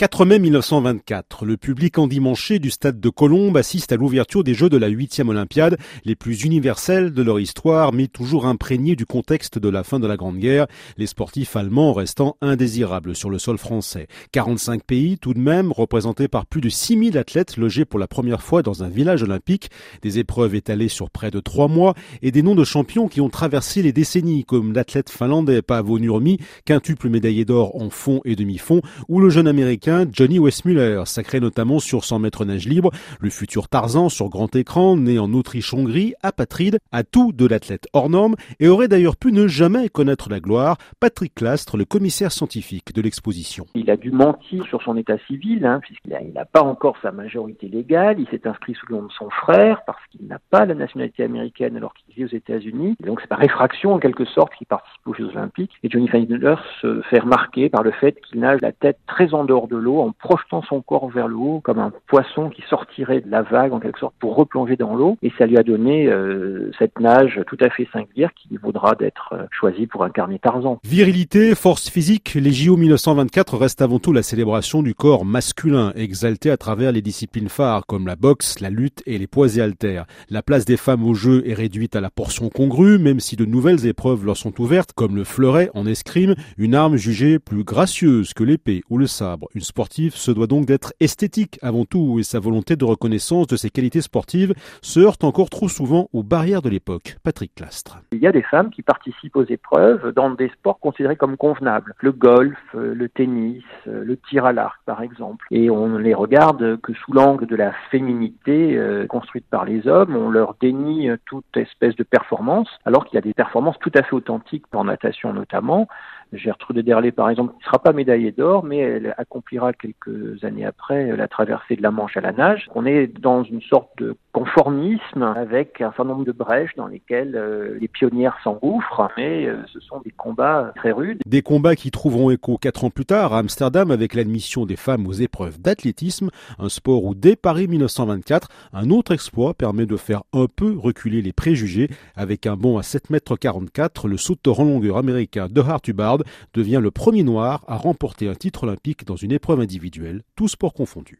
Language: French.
4 mai 1924, le public endimanché du stade de Colombes assiste à l'ouverture des Jeux de la 8e Olympiade, les plus universels de leur histoire, mais toujours imprégnés du contexte de la fin de la Grande Guerre, les sportifs allemands restant indésirables sur le sol français. 45 pays tout de même, représentés par plus de 6000 athlètes logés pour la première fois dans un village olympique, des épreuves étalées sur près de trois mois et des noms de champions qui ont traversé les décennies, comme l'athlète finlandais Paavo Nurmi, quintuple médaillé d'or en fond et demi-fond, ou le jeune américain Johnny Westmuller, sacré notamment sur 100 mètres nage libre, le futur Tarzan sur grand écran, né en Autriche-Hongrie, apatride, à tout de l'athlète hors norme, et aurait d'ailleurs pu ne jamais connaître la gloire, Patrick Clastre, le commissaire scientifique de l'exposition. Il a dû mentir sur son état civil, hein, puisqu'il n'a pas encore sa majorité légale, il s'est inscrit sous le nom de son frère, parce qu'il n'a pas la nationalité américaine alors qu'il aux États-Unis, donc c'est par réfraction en quelque sorte qu'il participe aux Jeux Olympiques, et Johnny Westmuller se fait remarquer par le fait qu'il nage la tête très en dehors de l'eau en projetant son corps vers le haut comme un poisson qui sortirait de la vague en quelque sorte pour replonger dans l'eau et ça lui a donné euh, cette nage tout à fait singulière qui vaudra d'être euh, choisie pour incarner Tarzan. Virilité, force physique, les JO 1924 restent avant tout la célébration du corps masculin exalté à travers les disciplines phares comme la boxe, la lutte et les poids et haltères. La place des femmes au jeu est réduite à la portion congrue même si de nouvelles épreuves leur sont ouvertes comme le fleuret en escrime, une arme jugée plus gracieuse que l'épée ou le sabre. Une sportif se doit donc d'être esthétique avant tout et sa volonté de reconnaissance de ses qualités sportives se heurte encore trop souvent aux barrières de l'époque. Patrick Clastre. Il y a des femmes qui participent aux épreuves dans des sports considérés comme convenables. Le golf, euh, le tennis, euh, le tir à l'arc par exemple. Et on les regarde que sous l'angle de la féminité euh, construite par les hommes, on leur dénie toute espèce de performance, alors qu'il y a des performances tout à fait authentiques en natation notamment. Gertrude Derlé, par exemple, ne sera pas médaillée d'or, mais elle accomplira quelques années après la traversée de la Manche à la nage. On est dans une sorte de conformisme avec un certain nombre de brèches dans lesquelles euh, les pionnières s'engouffrent, mais euh, ce sont des combats très rudes. Des combats qui trouveront écho quatre ans plus tard à Amsterdam avec l'admission des femmes aux épreuves d'athlétisme, un sport où dès Paris 1924, un autre exploit permet de faire un peu reculer les préjugés avec un bond à 7 mètres 44, le sauteur en longueur américain de Hartubard devient le premier noir à remporter un titre olympique dans une épreuve individuelle, tout sport confondu.